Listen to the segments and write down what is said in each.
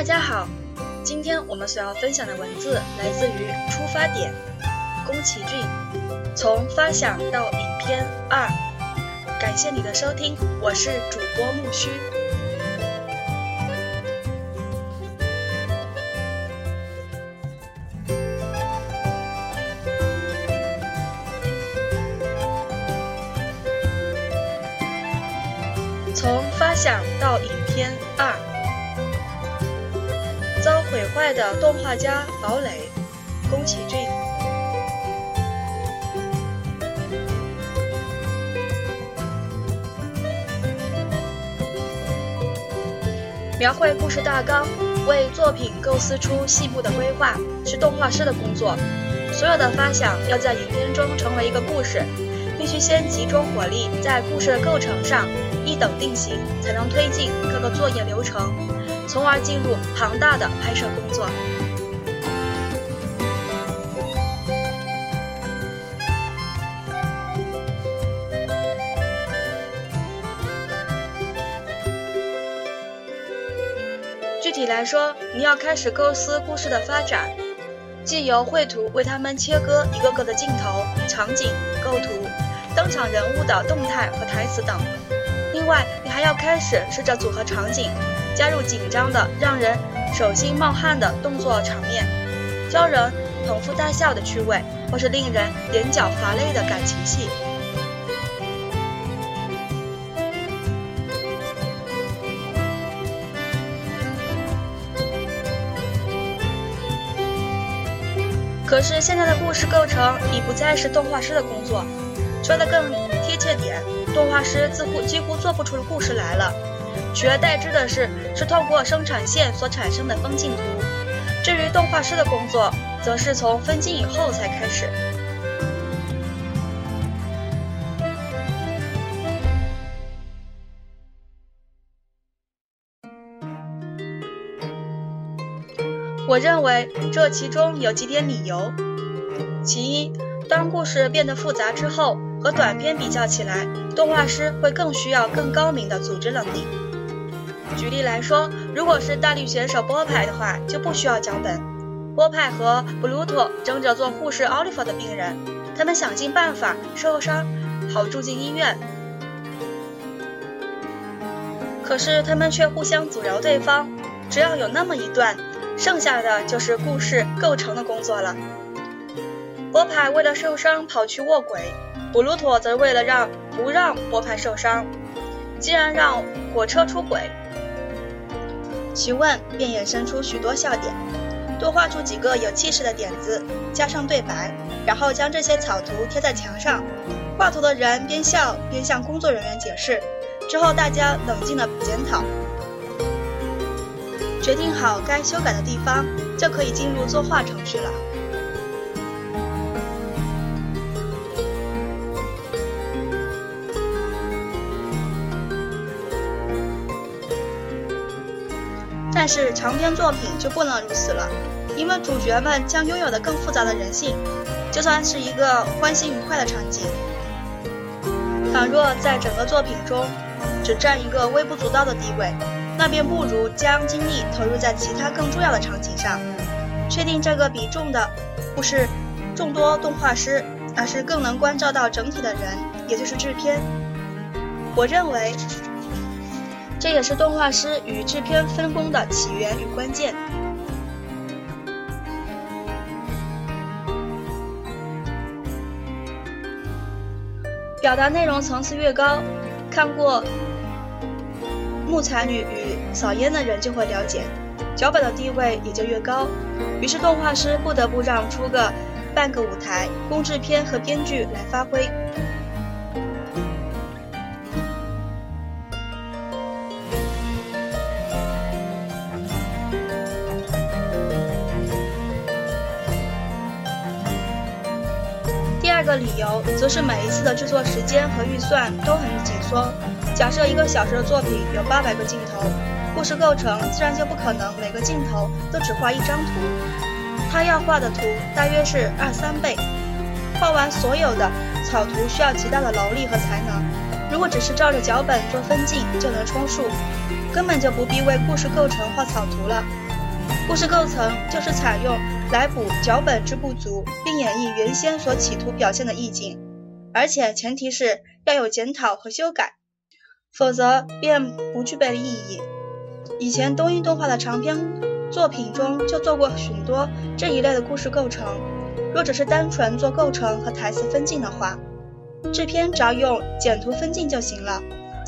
大家好，今天我们所要分享的文字来自于《出发点》，宫崎骏。从发想到影片二，感谢你的收听，我是主播木须。从发想到影片爱，的动画家堡垒，宫崎骏。描绘故事大纲，为作品构思出细部的规划，是动画师的工作。所有的发想要在影片中成为一个故事，必须先集中火力在故事的构成上一等定型，才能推进各个作业流程，从而进入庞大的拍摄工作。具体来说，你要开始构思故事的发展，既由绘图为他们切割一个个的镜头、场景、构图、登场人物的动态和台词等。另外，你还要开始试着组合场景，加入紧张的、让人手心冒汗的动作场面，教人捧腹大笑的趣味，或是令人眼角乏泪的感情戏。可是现在的故事构成已不再是动画师的工作，说的更贴切点，动画师似乎几乎做不出故事来了，取而代之的是是透过生产线所产生的分镜图。至于动画师的工作，则是从分镜以后才开始。我认为这其中有几点理由。其一，当故事变得复杂之后，和短片比较起来，动画师会更需要更高明的组织能力。举例来说，如果是大力选手波派的话，就不需要脚本。波派和布鲁托争着做护士奥利弗的病人，他们想尽办法受伤好住进医院，可是他们却互相阻挠对方。只要有那么一段。剩下的就是故事构成的工作了。波派为了受伤跑去卧轨，布鲁托则为了让不让波派受伤，竟然让火车出轨，询问便衍生出许多笑点。多画出几个有气势的点子，加上对白，然后将这些草图贴在墙上。画图的人边笑边向工作人员解释，之后大家冷静地检讨。决定好该修改的地方，就可以进入作画程序了。但是长篇作品就不能如此了，因为主角们将拥有的更复杂的人性。就算是一个欢欣愉快的场景，倘若在整个作品中只占一个微不足道的地位。那便不如将精力投入在其他更重要的场景上。确定这个比重的，不是众多动画师，而是更能关照到整体的人，也就是制片。我认为，这也是动画师与制片分工的起源与关键。表达内容层次越高，看过。木材女与扫烟的人就会了解，脚本的地位也就越高。于是动画师不得不让出个半个舞台，供制片和编剧来发挥。个理由则是每一次的制作时间和预算都很紧缩。假设一个小时的作品有八百个镜头，故事构成自然就不可能每个镜头都只画一张图，他要画的图大约是二三倍。画完所有的草图需要极大的劳力和才能，如果只是照着脚本做分镜就能充数，根本就不必为故事构成画草图了。故事构成就是采用来补脚本之不足，并演绎原先所企图表现的意境，而且前提是要有检讨和修改，否则便不具备意义。以前东映动画的长篇作品中就做过许多这一类的故事构成，若只是单纯做构成和台词分镜的话，制片只要用剪图分镜就行了，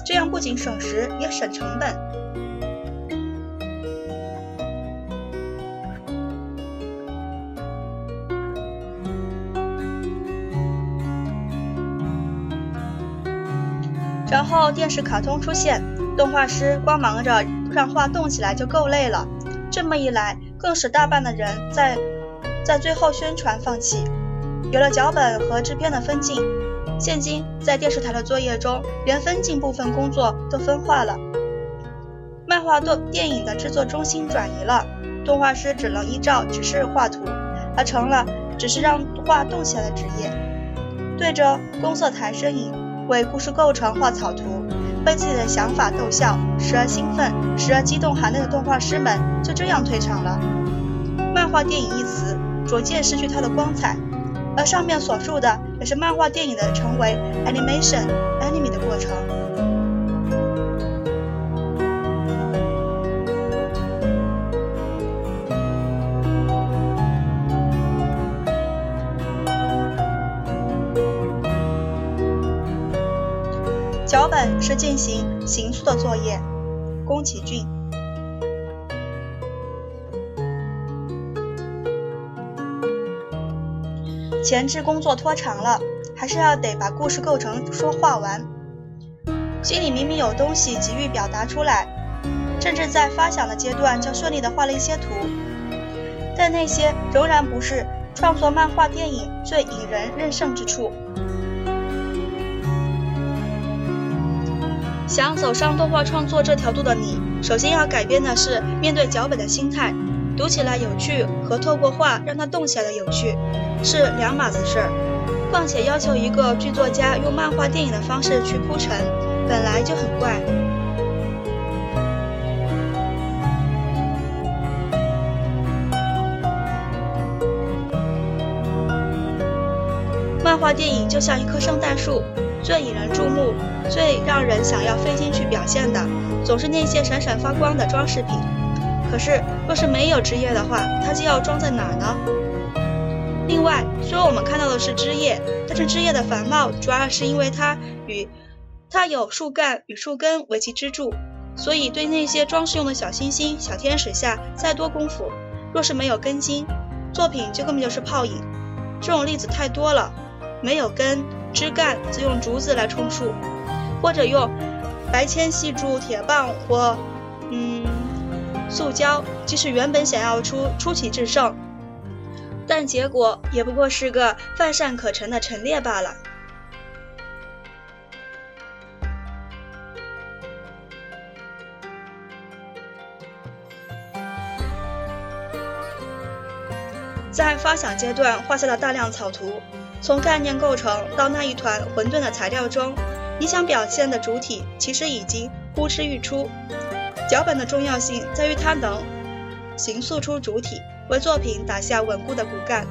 这样不仅省时也省成本。然后电视卡通出现，动画师光忙着。让画动起来就够累了，这么一来，更使大半的人在在最后宣传放弃。有了脚本和制片的分镜，现今在电视台的作业中，连分镜部分工作都分化了。漫画动电影的制作中心转移了，动画师只能依照指示画图，而成了只是让画动起来的职业。对着公色台身影为故事构成画草图。被自己的想法逗笑，时而兴奋，时而激动，含泪的动画师们就这样退场了。漫画电影一词逐渐失去它的光彩，而上面所述的也是漫画电影的成为 animation anime 的过程。脚本是进行行塑的作业。宫崎骏。前置工作拖长了，还是要得把故事构成说画完。心里明明有东西急于表达出来，甚至在发想的阶段就顺利的画了一些图，但那些仍然不是创作漫画电影最引人认胜之处。想走上动画创作这条路的你，首先要改变的是面对脚本的心态。读起来有趣和透过画让它动起来的有趣是两码子事儿。况且要求一个剧作家用漫画电影的方式去铺陈，本来就很怪。漫画电影就像一棵圣诞树。最引人注目、最让人想要费劲去表现的，总是那些闪闪发光的装饰品。可是，若是没有枝叶的话，它就要装在哪儿呢？另外，虽然我们看到的是枝叶，但是枝叶的繁茂主要是因为它与它有树干与树根为其支柱，所以对那些装饰用的小星星、小天使下再多功夫，若是没有根茎，作品就根本就是泡影。这种例子太多了，没有根。枝干则用竹子来充数，或者用白铅细柱、铁棒或嗯塑胶。即使原本想要出出奇制胜，但结果也不过是个泛善可陈的陈列罢了。在发想阶段画下了大量草图。从概念构成到那一团混沌的材料中，你想表现的主体其实已经呼之欲出。脚本的重要性在于它能形塑出主体，为作品打下稳固的骨干。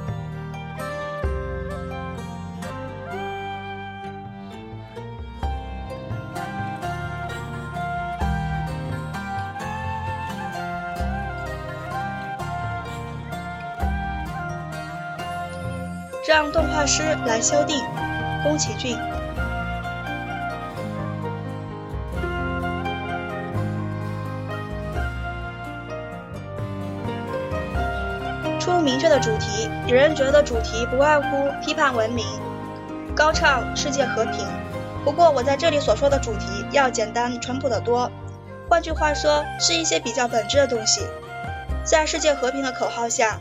让动画师来修订。宫崎骏。出明确的主题，有人觉得主题不外乎批判文明、高唱世界和平。不过我在这里所说的主题要简单淳朴的多，换句话说，是一些比较本质的东西。在世界和平的口号下，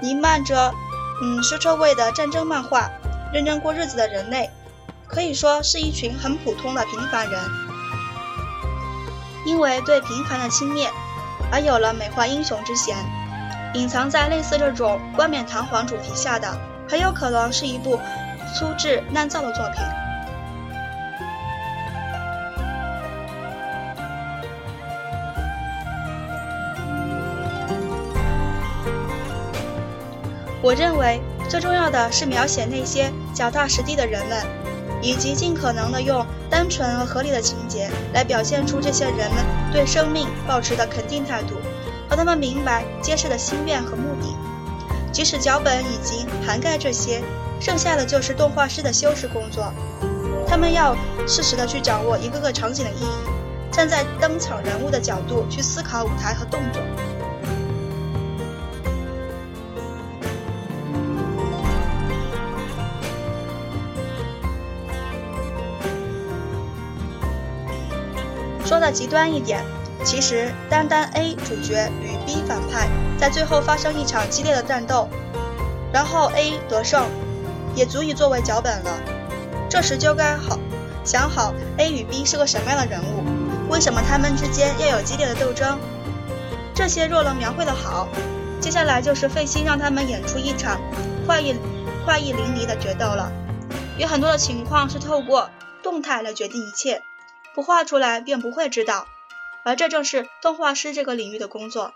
弥漫着。嗯，尸臭味的战争漫画，认真过日子的人类，可以说是一群很普通的平凡人。因为对平凡的轻蔑，而有了美化英雄之嫌。隐藏在类似这种冠冕堂皇主题下的，很有可能是一部粗制滥造的作品。我认为最重要的是描写那些脚踏实地的人们，以及尽可能的用单纯和合理的情节来表现出这些人们对生命保持的肯定态度，和他们明白揭示的心愿和目的。即使脚本已经涵盖这些，剩下的就是动画师的修饰工作。他们要适时的去掌握一个个场景的意义，站在登场人物的角度去思考舞台和动作。极端一点，其实单单 A 主角与 B 反派在最后发生一场激烈的战斗，然后 A 得胜，也足以作为脚本了。这时就该好想好 A 与 B 是个什么样的人物，为什么他们之间要有激烈的斗争。这些若能描绘的好，接下来就是费心让他们演出一场快意快意淋漓的决斗了。有很多的情况是透过动态来决定一切。不画出来便不会知道，而这正是动画师这个领域的工作。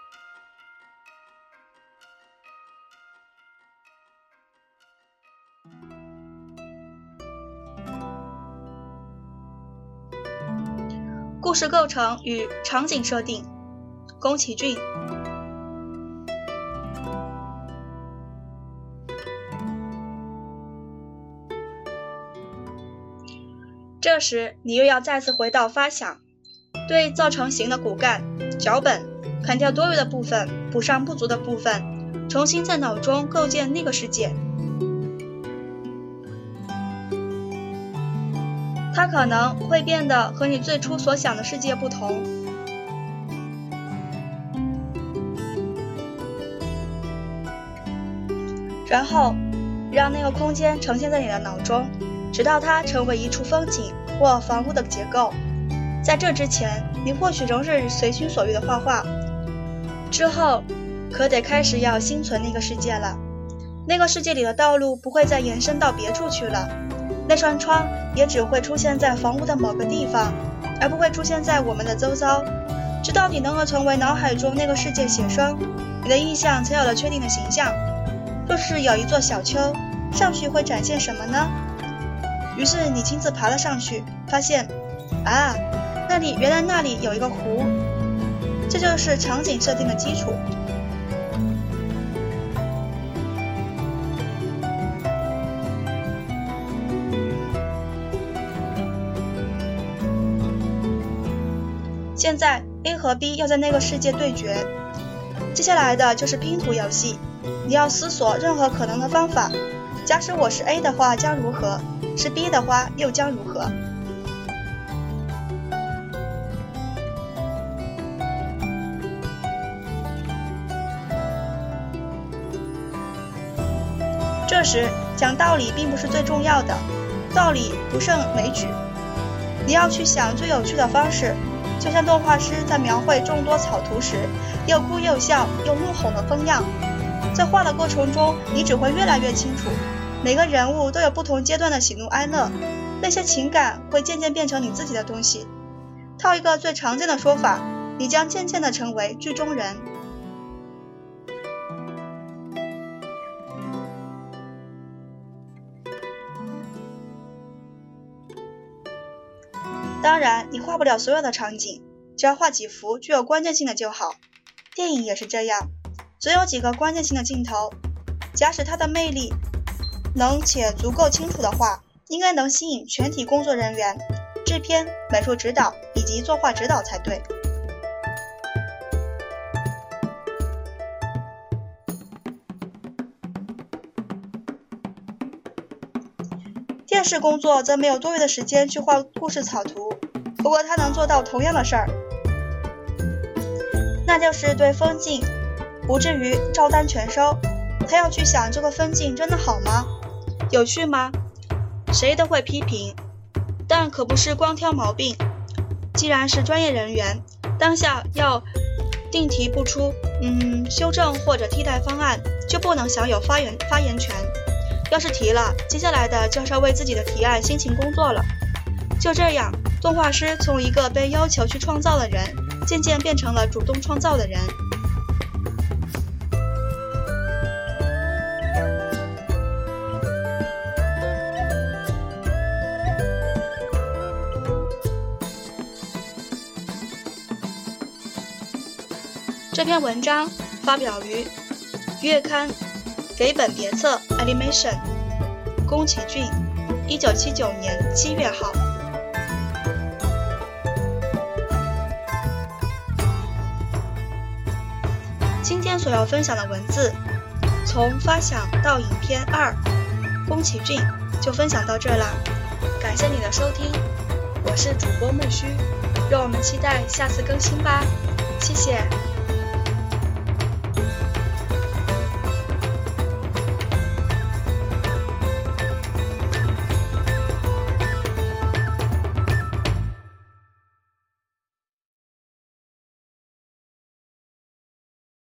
故事构成与场景设定，宫崎骏。时，你又要再次回到发想，对造成型的骨干、脚本，砍掉多余的部分，补上不足的部分，重新在脑中构建那个世界。它可能会变得和你最初所想的世界不同，然后让那个空间呈现在你的脑中。直到它成为一处风景或房屋的结构，在这之前，你或许仍是随心所欲的画画。之后，可得开始要心存那个世界了。那个世界里的道路不会再延伸到别处去了，那扇窗也只会出现在房屋的某个地方，而不会出现在我们的周遭。直到你能够成为脑海中那个世界写生，你的印象才有了确定的形象。若是有一座小丘，上去会展现什么呢？于是你亲自爬了上去，发现，啊，那里原来那里有一个湖，这就是场景设定的基础。现在 A 和 B 要在那个世界对决，接下来的就是拼图游戏，你要思索任何可能的方法。假使我是 A 的话，将如何？是 B 的话，又将如何？这时讲道理并不是最重要的，道理不胜枚举。你要去想最有趣的方式，就像动画师在描绘众多草图时，又哭又笑又怒吼的风样。在画的过程中，你只会越来越清楚。每个人物都有不同阶段的喜怒哀乐，那些情感会渐渐变成你自己的东西。套一个最常见的说法，你将渐渐的成为剧中人。当然，你画不了所有的场景，只要画几幅具有关键性的就好。电影也是这样，总有几个关键性的镜头，假使它的魅力。能且足够清楚的话，应该能吸引全体工作人员、制片、美术指导以及作画指导才对。电视工作则没有多余的时间去画故事草图，不过他能做到同样的事儿，那就是对风景不至于照单全收。他要去想这个风景真的好吗？有趣吗？谁都会批评，但可不是光挑毛病。既然是专业人员，当下要定题不出，嗯，修正或者替代方案，就不能享有发言发言权。要是提了，接下来的就是要为自己的提案辛勤工作了。就这样，动画师从一个被要求去创造的人，渐渐变成了主动创造的人。这篇文章发表于月刊《给本别册 Animation》，宫崎骏，一九七九年七月号。今天所要分享的文字，从发想到影片二，宫崎骏就分享到这啦。感谢你的收听，我是主播木须，让我们期待下次更新吧，谢谢。